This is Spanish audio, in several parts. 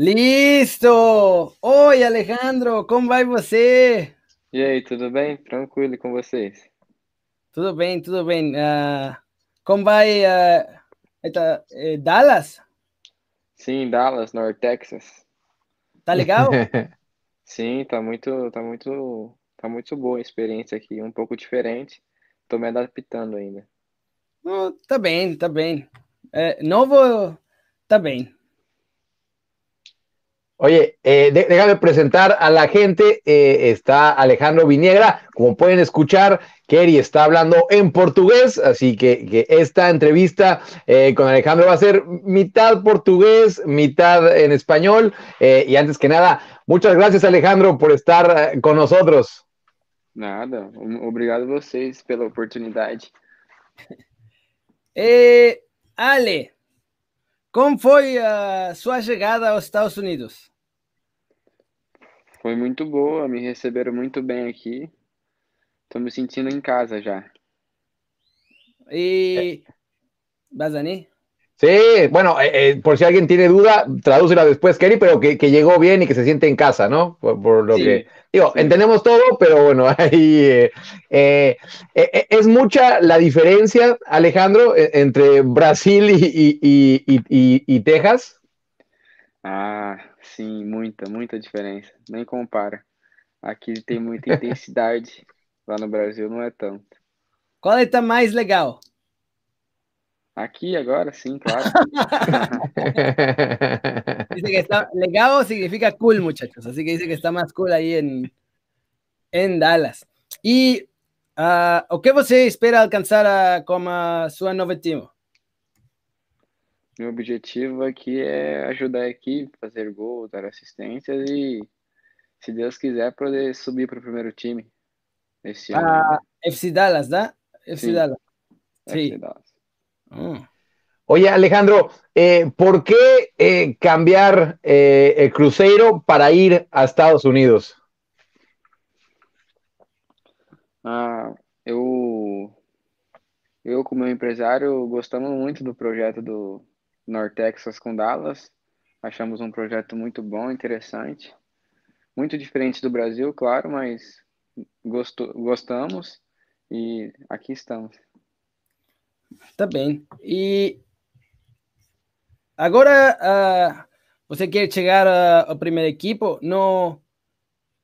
Listo! Oi, Alejandro, como vai você? E aí, tudo bem? Tranquilo com vocês? Tudo bem, tudo bem. Uh, como vai uh, Dallas? Sim, Dallas, North Texas. Tá legal? Sim, tá muito, tá muito, tá muito boa a experiência aqui, um pouco diferente. Tô me adaptando ainda. Oh, tá bem, tá bem. É, novo, tá bem. Oye, eh, de, déjame presentar a la gente. Eh, está Alejandro Viniegra. Como pueden escuchar, Kerry está hablando en portugués, así que, que esta entrevista eh, con Alejandro va a ser mitad portugués, mitad en español. Eh, y antes que nada, muchas gracias Alejandro por estar con nosotros. Nada, obrigado a vocês pela oportunidade. Eh, Ale, como foi a sua chegada aos Estados Unidos? Foi muito boa, me receberam muito bem aqui. Estou me sentindo em casa já. ¿Y Bazani? Sí, bueno, eh, eh, por si alguien tiene duda, tradúcela después, Kerry, pero que, que, llegó bien y que se siente en casa, ¿no? Por, por lo sí, que digo, sí. entendemos todo, pero bueno, ahí eh, es mucha la diferencia, Alejandro, entre Brasil y, y, y, y, Texas. Ah, sim, muita, muita diferença. Nem compara. Aqui tem muita intensidade, lá no Brasil não é tanto. Qual está mais legal? Aqui agora, sim, claro. dice que está legal significa cool, muchachos. Así que dice que está más cool ahí en, en Dallas. E uh, o que você espera alcançar a, como a sua novo time? Meu objetivo aqui é ajudar a equipe, fazer gols, dar assistências e, se Deus quiser, poder subir para o primeiro time esse ano. Ah, FC Dallas, ¿da? FC Sim. Dallas. FC Sí. Dallas. Oye, Alejandro, eh, ¿por qué eh, cambiar eh, el Cruzeiro para ir a Estados Unidos? Ah, eu, eu como empresário, gostamos muito do projeto do North Texas com Dallas. Achamos um projeto muito bom, interessante. Muito diferente do Brasil, claro, mas gosto, gostamos e aqui estamos. Tá bem. E agora ah, você quer chegar a- ao primeiro equipo? No,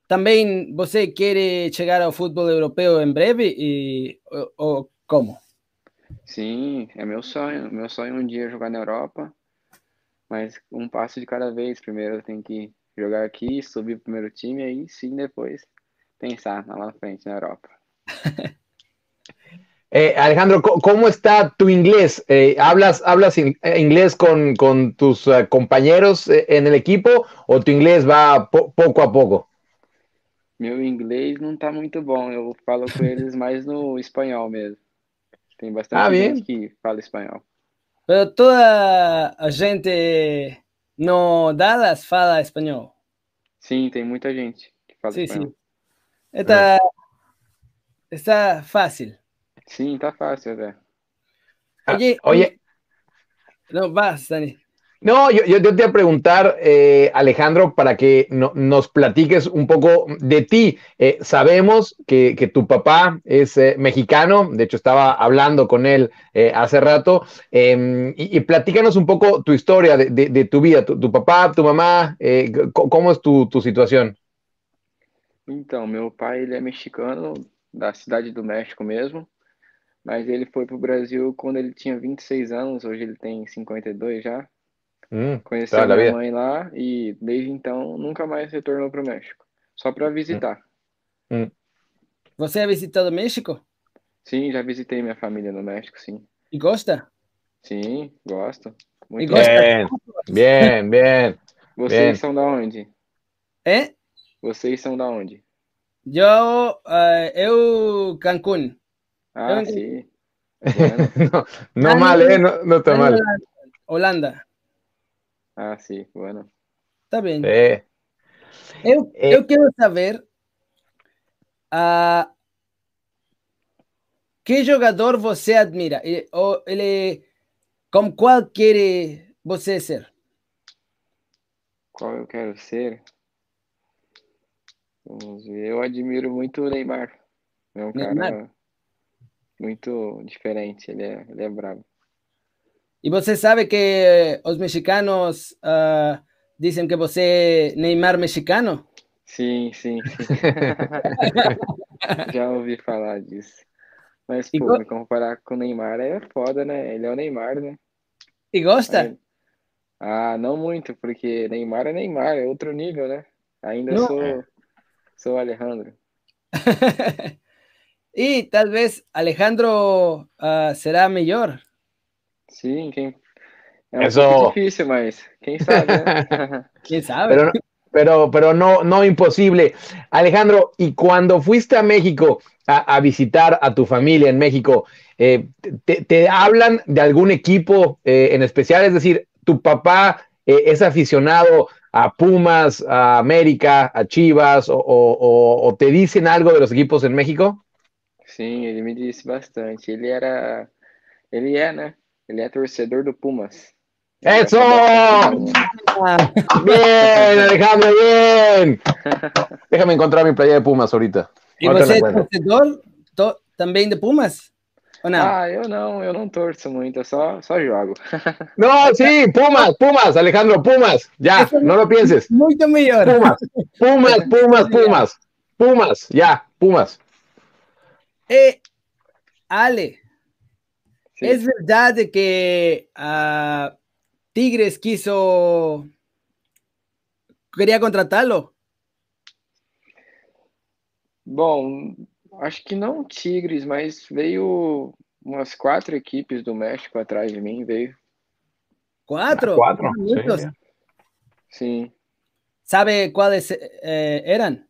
também você quer chegar ao futebol europeu em breve? E, ou, ou como? Sim, é meu sonho. Meu sonho é um dia jogar na Europa, mas um passo de cada vez. Primeiro eu tenho que jogar aqui, subir pro primeiro time, aí sim depois pensar lá na frente na Europa. Eh, Alejandro, ¿cómo está tu inglés? Eh, ¿Hablas, hablas in- eh, inglés con, con tus compañeros en el equipo o tu inglés va po- poco a poco? Meu inglês não tá muito bom, eu falo com eles mais no espanhol mesmo. Tem bastante Ah, gente que fala espanhol. Pero toda a gente no Dallas fala espanhol. Sim, tem muita gente que fala Sí, espanhol. Está, está fácil. Sim, tá fácil até. Ah, Oye, oye, No, vas, Dani. no, yo, yo te voy a preguntar, eh, Alejandro, para que no- nos platiques un poco de ti. Eh, sabemos que, que tu papá es eh, mexicano, de hecho estaba hablando con él eh, hace rato, eh, y, y platícanos un poco tu historia de, de- de tu vida, tu, tu papá, tu mamá, eh, ¿cómo es tu, tu situación? Então, meu pai, ele é mexicano, da cidade do México mesmo, mas ele foi pro Brasil quando ele tinha 26 anos, hoje ele tem 52 já. Mm, Conheceu toda la minha mãe lá e desde então nunca mais retornou pro México, só para visitar. ¿Você ha visitado México? Sim, já visitei minha família no México, sim. ¿Y gosta? Sim, gosto. ¿Y Muito gosta? Bien, bien, bien. Vocês Bien. são da onde? ¿Eh? Vocês são da onde? Yo, eh, eu, Cancún. Ah, sim. Bueno. No, no mal, ¿eh? No, no está mal. Holanda. Ah, sim, bueno. Tá bem. Sí. Eu, Eh. eu quero saber ah, que jogador você admira? E- ou ele, com qual quer você ser? Qual eu quero ser? Vamos ver. Eu admiro muito o Neymar. É um Neymar? cara muito diferente. Ele é, ele é bravo. E você sabe que os mexicanos ah, dizem que você é Neymar mexicano? Sim, sim, sim. Já ouvi falar disso. Mas, pô, go- me comparar com o Neymar é foda, né? Ele é o Neymar, né? E gosta? Ah, não muito, porque Neymar é Neymar, é outro nível, né? Ainda Não. sou, sou Alejandro. e tal vez Alejandro ah, será melhor. Sim, quem... É um Eso. pouco difícil, mas quem sabe, né? ¿Quién sabe? Pero, pero, pero no, no imposible. Alejandro, y cuando fuiste a México a, a visitar a tu familia en México, eh, te, te hablan de algún equipo eh, en especial? Es decir, ¿tu papá eh, es aficionado a Pumas, a América, a Chivas, o, o- o- o te dicen algo de los equipos en México? Sim, ele me disse bastante. Ele era. Ele é, né? Ele é torcedor do Pumas. Pumas. Ah, Bien, Alejandro, bien. Déjame encontrar mi playa de Pumas ahorita. ¿Y Ahorita você encuentro. torcedor to- también de Pumas? ¿O no? Ah, eu não, eu não torço muito, eu só, só jogo. No, sí, Pumas, Pumas, Alejandro, Pumas. Eso- no lo pienses. Muito melhor. Pumas, Pumas, Pumas, Pumas. Pumas, ya, Pumas. Eh, Ale, Sim. ¿es verdad que ah, Tigres quiso... quería contratarlo? Bom, acho que não Tigres, mas veio umas quatro equipes do México atrás de mim, veio. Cuatro. Cuatro, Muchos. sí. Sim. ¿Sabe cuáles eh, eran?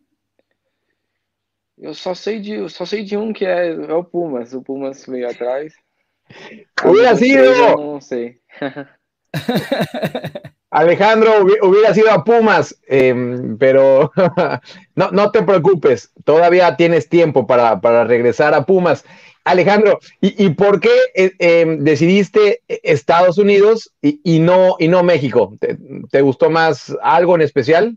Eu só sei de, eu só sei de um que é, é o Pumas. O Pumas veio atrás. Hubiera sido! não sei. Alejandro hubi- hubiera sido a Pumas, em, pero no, no te preocupes, todavía tienes tiempo para, para regresar a Pumas. Alejandro, ¿y, y por qué eh, em, decidiste Estados Unidos y, y no, y no México? ¿Te, te gustó más algo en especial?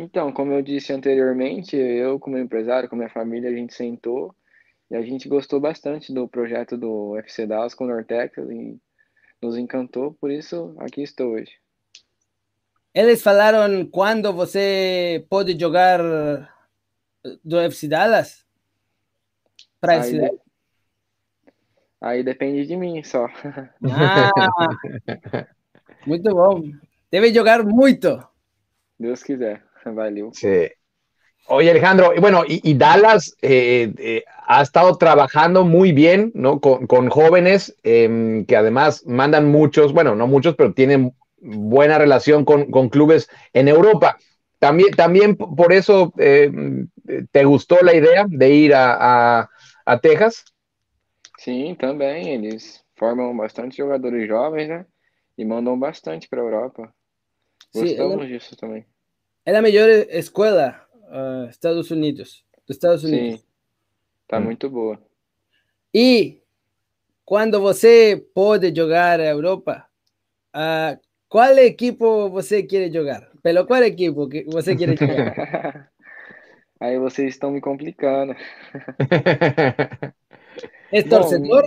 Então, como eu disse anteriormente, eu, como empresário, com minha família, a gente sentou e a gente gostou bastante do projeto do FC Dallas com o Nortex e nos encantou, por isso aqui estou hoje. Eles falaram quando você pode jogar do FC Dallas? Para Aí, esse de- aí depende de mim só. Ah, muito bom. Deve jogar muito. Deus quiser. Valeu. Sí. Oye, Alejandro, bueno, y, y Dallas eh, eh, ha estado trabajando muy bien, ¿no? Con, con jóvenes em, que además mandan muchos, bueno, no muchos, pero tienen buena relación con, con clubes en Europa. También, también por eso eh, te gustó la idea de ir a, a- a Texas. Sim, também. Eles formam bastante jogadores jovens, né? E mandam bastante para a Europa. Sí, Gostamos disso também. É a melhor escola ah, Estados Unidos, dos Estados Unidos. Sim, tá Hum. muito boa. E quando você pode jogar a Europa, ah, qual equipo você quer jogar? Pelo qual equipo que você quer jogar? Aí vocês estão me complicando. É torcedor?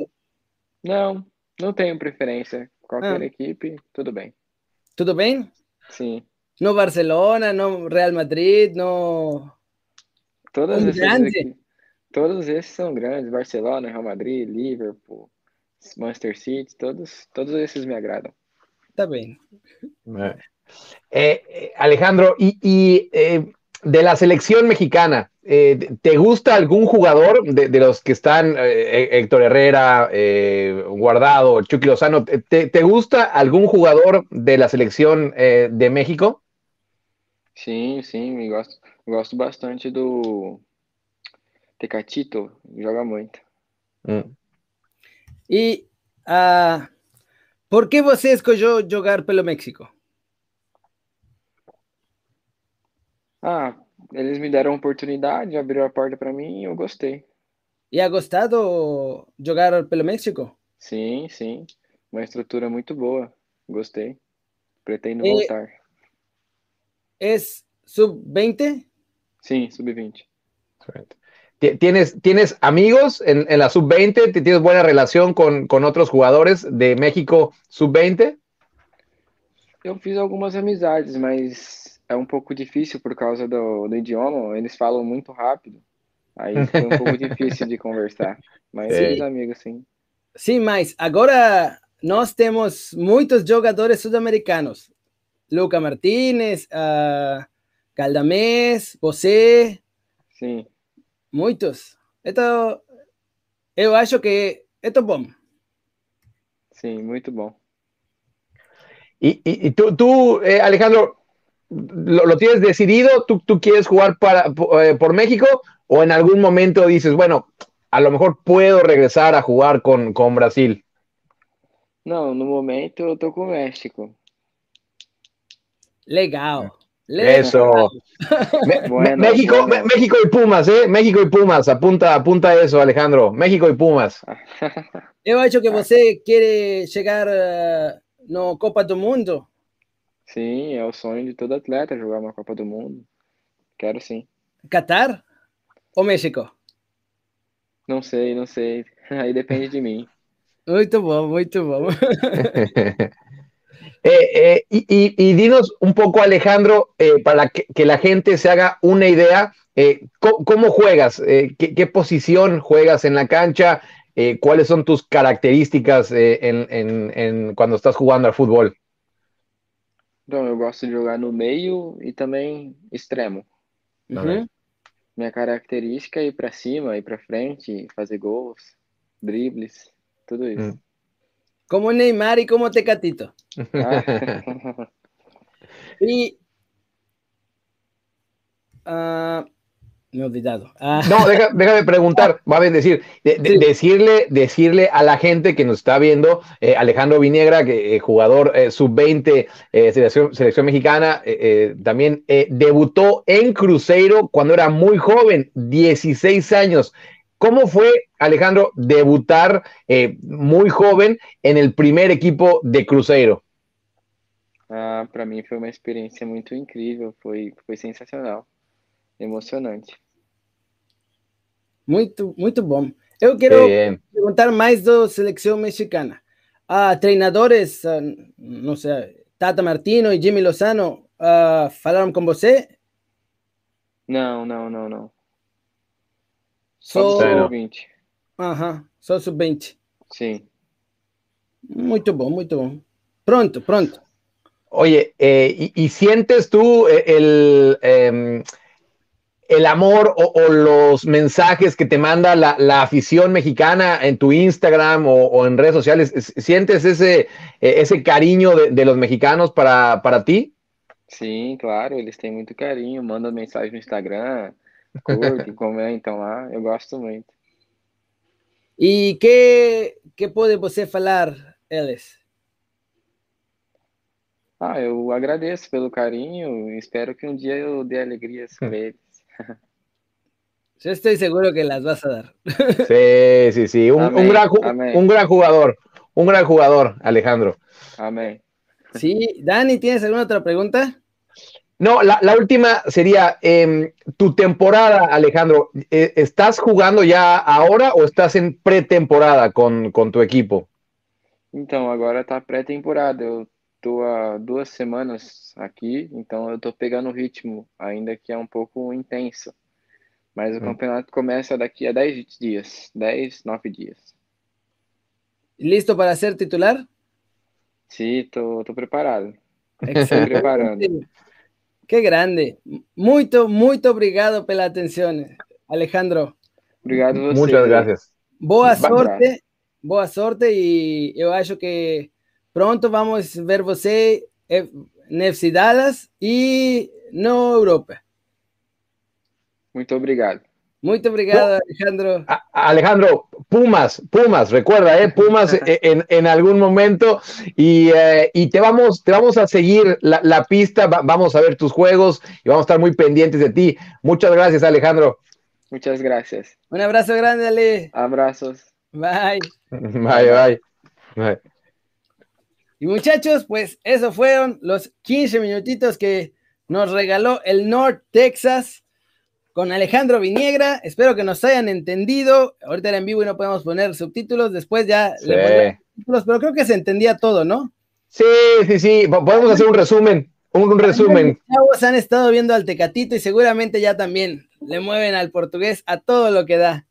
Não, não tenho preferência. Qualquer Ah. equipe, tudo bem. Tudo bem? Sim. No Barcelona, no Real Madrid, no. Todas grande? equipes, todos esses são grandes. Barcelona, Real Madrid, Liverpool, Manchester City, todos, todos esses me agradam. Está bem. Eh, eh, Alejandro, y, y, eh, de la selección mexicana, eh, ¿te gusta algún jugador de, de los que están, eh, Héctor Herrera, eh, Guardado, Chucky Lozano, ¿te, te gusta algún jugador de la selección eh, de México? Sim, sim, me gosto, gosto bastante do Tecatito, joga muito. Mm. E ah, por que você escolheu jogar pelo México? Ah, eles me deram a oportunidade, abriram a porta para mim e eu gostei. E ha gostado jogar pelo México? Sim, sim, uma estrutura muito boa, gostei. Pretendo E- voltar. Es sub-20? Sí, sub-20. ¿Tienes, ¿Tienes amigos en, en la sub-20? ¿Tienes buena relación con, con otros jugadores de México sub-20? Eu fiz algumas amizades, mas é um pouco difícil por causa do, do idioma. Eles falam muito rápido. Aí foi um pouco difícil de conversar. Mas é. fiz amigos, sim. Sim, mas agora nós temos muitos jogadores sul-americanos. Luca Martínez, uh, Caldamés, você. Sim. Muitos. Então, eu acho que é bom. Sim, muito bom. Y, y, y tú, tú eh, Alejandro, ¿lo, ¿lo, tienes decidido? ¿Tú, ¿Tú, quieres jugar para, eh, por México? ¿O en algún momento dices, bueno, a lo mejor puedo regresar a jugar con, con Brasil? Não, no momento eu tô com o México. Legal. Legal. Eso. bueno, México, bueno. México y Pumas, ¿eh? México y Pumas. Apunta, apunta eso, Alejandro. México y Pumas. Eu acho que você quer chegar uh, no Copa do Mundo? Sim, é o sonho de todo atleta jogar uma Copa do Mundo. Quero sim. Qatar ou México? Não sei, não sei. Aí depende de mim. Muito bom, muito bom. Eh, eh, y, y, y, dinos un poco, Alejandro, eh, para que, que, la gente se haga una idea, ¿cómo, ¿cómo, juegas? ¿qué, ¿qué, posición juegas en la cancha? ¿Cuáles son tus características en, en, en, cuando estás jugando al fútbol? Então, eu gosto de jogar no meio e também extremo. Uhum. Minha característica é ir para cima, ir para frente, fazer gols, dribles, tudo isso. Hum. Como Neymar y como Tecatito. Ah. y uh, me he olvidado. Ah. No, deja, déjame preguntar, va a decir, de, de, sí. decirle, decirle a la gente que nos está viendo, eh, Alejandro Viniegra, que eh, jugador eh, sub-20, selección, selección, mexicana, también debutó en Cruzeiro cuando era muy joven, 16 años. ¿Cómo fue, Alejandro, debutar muy joven en el primer equipo de Cruzeiro? Ah, para mim foi uma experiência muito incrível, foi, foi sensacional, emocionante. Muito, muito bom. Eu quero perguntar mais da seleção mexicana. Ah, treinadores, ah, não sei, Tata Martino e Jimmy Lozano ah, falaram com você? Não, não, não, não. Só sub-20. Aham, só sub-20. Sim. Muito bom, muito bom. Pronto, pronto. Oye, eh, y, y, sientes tú el, eh, el amor o, o, los mensajes que te manda la, la, afición mexicana en tu Instagram o, o en redes sociales? ¿Sientes ese, ese cariño de, de, los mexicanos para, para ti? Sim, claro, eles têm muito carinho, mandam mensagem no Instagram, curtem, comentam lá, eu gosto muito. E que, que pode você falar, eles? Ah, eu agradeço pelo carinho e espero que um dia eu dê alegrias para eles. Yo estoy seguro que las vas a dar. Sí, sí, sí. Un, un, gran, un, gran, jugador. Un gran jugador, Alejandro. Amén. Sí, Dani, ¿tienes alguna otra pregunta? No, la, la última sería, eh, tu temporada, Alejandro, eh, ¿estás jugando ya ahora o estás en pretemporada con, con tu equipo? Então, agora tá pré-temporada. Eu tô há duas semanas aqui, então eu tô pegando o ritmo, ainda que é um pouco intenso. Mas o hum. campeonato começa daqui a 10 dias, 10, 9 dias. Listo para ser titular? Sim, tô, tô preparado. Estou preparando. Que grande. Muito, muito obrigado pela atenção, Alejandro. Obrigado a você. Muitas graças. Boa sorte, boa sorte e eu acho que pronto vamos ver você em FC Dallas e na Europa. Muito obrigado. Muito obrigado, Alejandro. Alejandro, Pumas, Pumas, recuerda, ¿eh? Pumas en, en, algún momento y, eh, y, te, vamos, te vamos a seguir la, la pista, va, vamos a ver tus juegos y vamos a estar muy pendientes de ti. Muchas gracias, Alejandro. Muchas gracias. Un abrazo grande, Ale. Abrazos. Bye. Bye, bye. bye. Y muchachos, pues eso fueron los 15 minutitos que nos regaló el North Texas con Alejandro Viniegra. Espero que nos hayan entendido. Ahorita era en vivo y no podemos poner subtítulos. Después ya le ponemos subtítulos, pero creo que se entendía todo, ¿no? Sí, sí, sí. Podemos hacer un resumen. Un, resumen. Los han estado viendo al Tecatito y seguramente ya también le mueven al portugués a todo lo que da.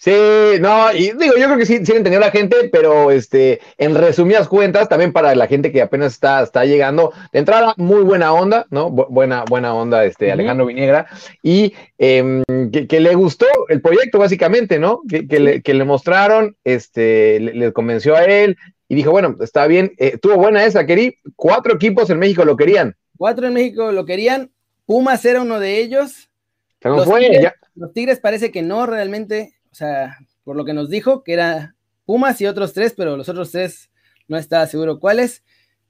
Sí, no, y digo, yo creo que sí, sí entendió la gente, pero este, en resumidas cuentas, también para la gente que apenas está, está llegando, de entrada, muy buena onda, ¿no? buena, buena onda, este, Alejandro Viniegra, y em, que, le gustó el proyecto, básicamente, ¿no? Que, le, que le, mostraron, este, le, convenció a él, y dijo, bueno, está bien, eh, tuvo buena esa, querí, cuatro equipos en México lo querían. Cuatro en México lo querían, Pumas era uno de ellos. los, tigres, los Tigres parece que no realmente o sea, por lo que nos dijo, que era Pumas y otros tres, pero los otros tres no estaba seguro cuáles.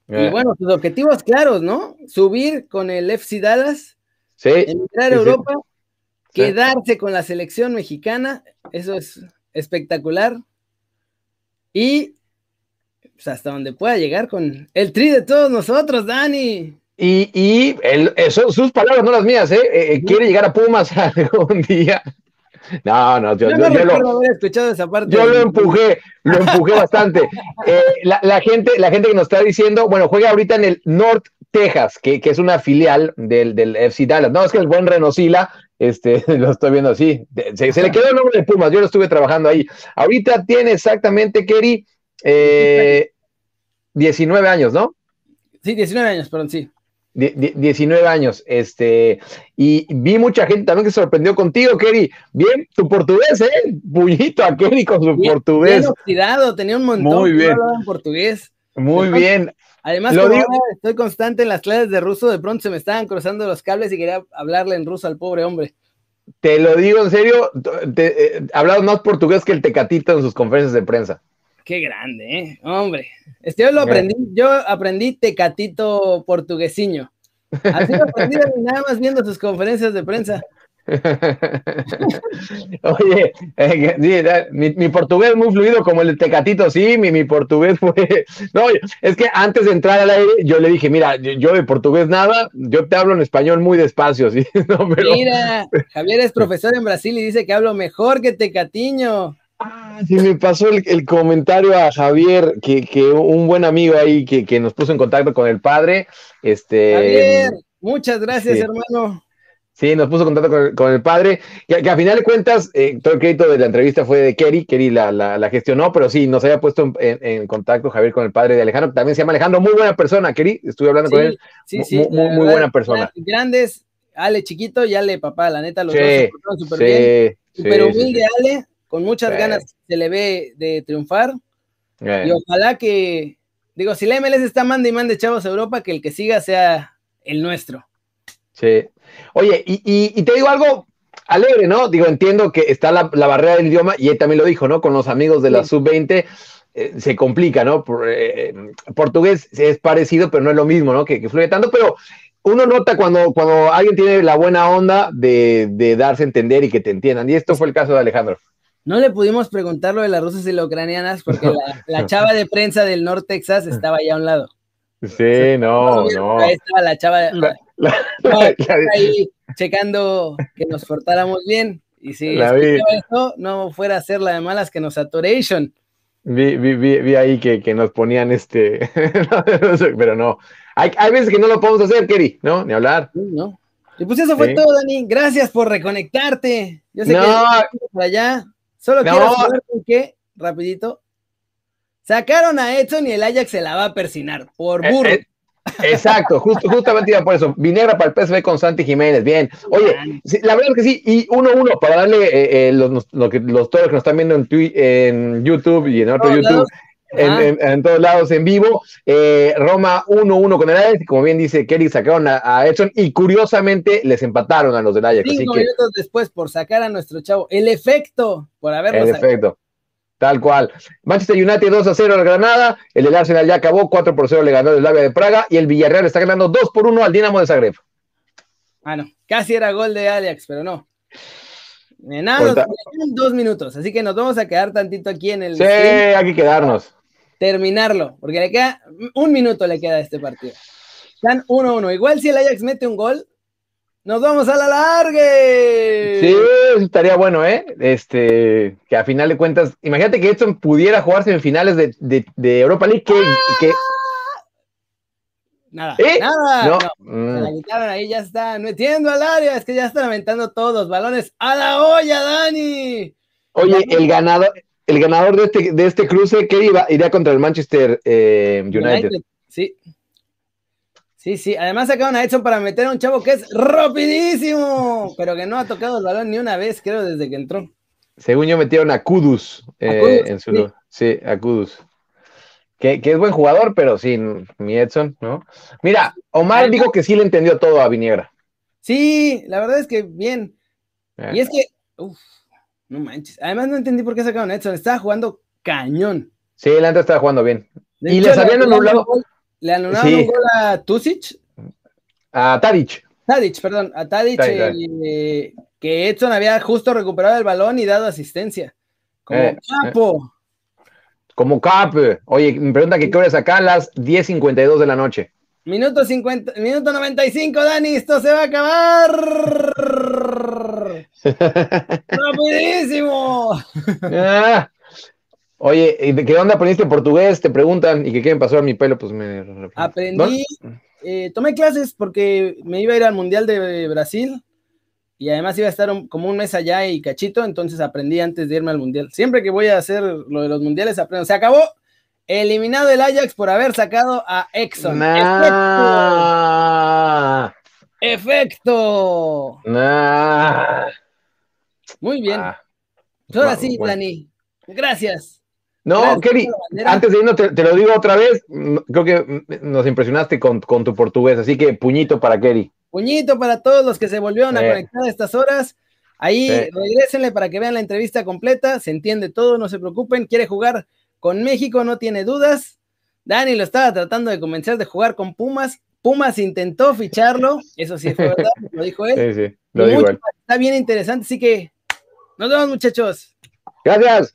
Y eh. bueno, sus objetivos claros, ¿no? Subir con el FC Dallas, entrar a Europa, quedarse con la selección mexicana, eso es espectacular. Y pues, hasta donde pueda llegar con el tri de todos nosotros, Dani. Y, y eso, sus palabras, no las mías, ¿eh? eh quiere llegar a Pumas algún día. No, no, yo, no yo, lo, escuchado esa parte. yo lo empujé, lo empujé bastante. Eh, la, gente, la gente que nos está diciendo, bueno, juega ahorita en el North Texas, que, es una filial del, del, FC Dallas. No, es que el buen Renosila, este, lo estoy viendo así. Se, le quedó el nombre de Pumas, yo lo estuve trabajando ahí. Ahorita tiene exactamente, Kerry, 19 eh, años, ¿no? Sí, 19 años, perdón, sí. 19 años, este, y vi mucha gente también que se sorprendió contigo, Kerry. Bien, tu portugués, ¿eh? Puñito a Kerry con su portugués. Bien oxidado, tenía un montón Muy bien. en portugués. Muy bien. Además, como estoy constante en las clases de ruso, de pronto se me estaban cruzando los cables y quería hablarle en ruso al pobre hombre. Te lo digo en serio, te, eh, hablado más portugués que el tecatito en sus conferencias de prensa. Qué grande, ¿eh? Hombre. Este yo lo aprendí, yo aprendí tecatito portuguesiño. Así lo aprendí nada más viendo sus conferencias de prensa. Oye, eh, mi, portugués muy fluido como el de Tecatito, sí, mi, mi, portugués fue... No, es que antes de entrar al aire yo le dije, mira, yo, de portugués nada, yo te hablo en español muy despacio, ¿sí? Mira, Javier es profesor en Brasil y dice que hablo mejor que Tecatiño. Ah, sí, me pasó el, comentario a Javier, que, un buen amigo ahí que, nos puso en contacto con el padre. Este, Javier, muchas gracias, hermano. Sí, nos puso en contacto con, el padre, que, a final de cuentas, eh, todo el crédito de la entrevista fue de Kerry, Kerry la, gestionó, pero sí, nos había puesto en, contacto Javier con el padre de Alejandro, que también se llama Alejandro, muy buena persona, Kerry, estuve hablando con él, sí, sí, muy, muy, buena persona. Grandes, Ale chiquito y Ale papá, la neta, los dos súper bien, súper humilde Ale, con muchas ganas se le ve de triunfar. Y ojalá que, digo, si la MLS está manda y mande chavos a Europa, que el que siga sea el nuestro. Sí. Oye, y, te digo algo alegre, ¿no? Digo, entiendo que está la, barrera del idioma, y él también lo dijo, ¿no? Con los amigos de la sub-20 eh, se complica, ¿no? Por, eh, portugués es parecido, pero no es lo mismo, ¿no? Que, fluye tanto, pero uno nota cuando, cuando alguien tiene la buena onda de, de darse a entender y que te entiendan. Y esto fue el caso de Alejandro. No le pudimos preguntar lo de las rusas y las ucranianas porque la, chava de prensa del North Texas estaba allá a un lado. Sí, no, no. Ahí estaba la chava ahí checando que nos portáramos bien. Y si eso, no fuera a ser la de malas que nos saturation. Vi, vi, vi, ahí que, que, nos ponían este, pero no. Hay, hay, veces que no lo podemos hacer, Kerry, ¿no? Ni hablar. no. Y pues eso fue todo, Dani. Gracias por reconectarte. Yo sé no. que para allá. Solo quiero saber por qué, rapidito, sacaron a Edson y el Ajax se la va a persinar, por eh, burro. Eh, exacto, justo, justamente iba por eso. Vinegra para el PSV con Santi Jiménez, bien. Oye, la verdad es que sí, y uno uno para darle eh, los, los todos que nos están viendo en, en YouTube y en otro YouTube. En, todos lados en vivo. Roma 1-1 con el Ajax, como bien dice Kelly, sacaron a, Edson y curiosamente les empataron a los del Ajax. Cinco minutos después por sacar a nuestro chavo. El efecto por haberlo El efecto. Tal cual. Manchester United 2 a 0 al Granada. El del Arsenal ya acabó. 4 por 0 le ganó el Slavia de Praga. Y el Villarreal está ganando 2 por 1 al Dinamo de Zagreb. Ah, no. Casi era gol de Ajax, pero no. Nada, nos dos minutos. Así que nos vamos a quedar tantito aquí en el. Sí, hay que quedarnos. Terminarlo. Porque le queda. Un minuto le queda a este partido. Están 1-1. Igual si el Ajax mete un gol, nos vamos a la largue. Sí, estaría bueno, ¿eh? Este, que a final de cuentas, imagínate que Edson pudiera jugar semifinales de, de, de Europa League, que, que... Nada, ¿Eh? nada. No. no. Se la Mm. quitaron ahí, ya están metiendo al área. Es que ya están aventando todos. Balones a la olla, Dani. Oye, el ganador, el ganador de este, de este cruce, ¿qué iba? Iría contra el Manchester eh, United. Sí. Sí, sí. Además sacaron a Edson para meter a un chavo que es rapidísimo, pero que no ha tocado el balón ni una vez, creo, desde que entró. Según yo metieron a Kudus, eh, Kudus, en su sí. lugar. Sí, a Kudus. Que, que es buen jugador, pero sí, mi Edson, ¿no? Mira, Omar dijo que sí le entendió todo a Viniegra. Sí, la verdad es que bien. Eh, Y es que, uf, no manches. Además no entendí por qué sacaron a Edson. Estaba jugando cañón. Sí, el antes estaba jugando bien. De Y hecho, les le habían anulado- Le anularon Sí. un gol a Tusic. A Tadic. Tadic, perdón, a Tadic, Tadic, eh, que Edson había justo recuperado el balón y dado asistencia. Como Eh, capo. Como Cap. Oye, me pregunta que qué hora es acá a las 10.52 de la noche. Minuto 50, minuto 95, Dani, esto se va a acabar. ¡Rapidísimo! Ah. Oye, ¿y de ¿qué onda aprendiste portugués? Te preguntan, ¿y que qué me pasó a mi pelo? Pues me... Aprendí, eh, tomé clases porque me iba a ir al Mundial de Brasil y además iba a estar un- como un mes allá y cachito, entonces aprendí antes de irme al Mundial. Siempre que voy a hacer lo de los Mundiales aprendo. Se acabó. Eliminado el Ajax por haber sacado a Exxon. Nah, ¡Efecto! Nah. Muy bien. Ah. Pues ahora Ah, sí, bueno. Dani. Gracias. No, Gracias Kelly, antes de irnos, te, te lo digo otra vez, creo que nos impresionaste con, con tu portugués, así que puñito para Kelly. Puñito para todos los que se volvieron a conectar a estas horas. Ahí Sí. regrésenle para que vean la entrevista completa. Se entiende todo, no se preocupen. Quiere jugar con México, no tiene dudas. Dani lo estaba tratando de convencer de jugar con Pumas. Pumas intentó ficharlo, eso sí fue verdad, lo dijo él. Sí, sí, lo digo él. Está bien interesante, así que nos vemos, muchachos. Gracias.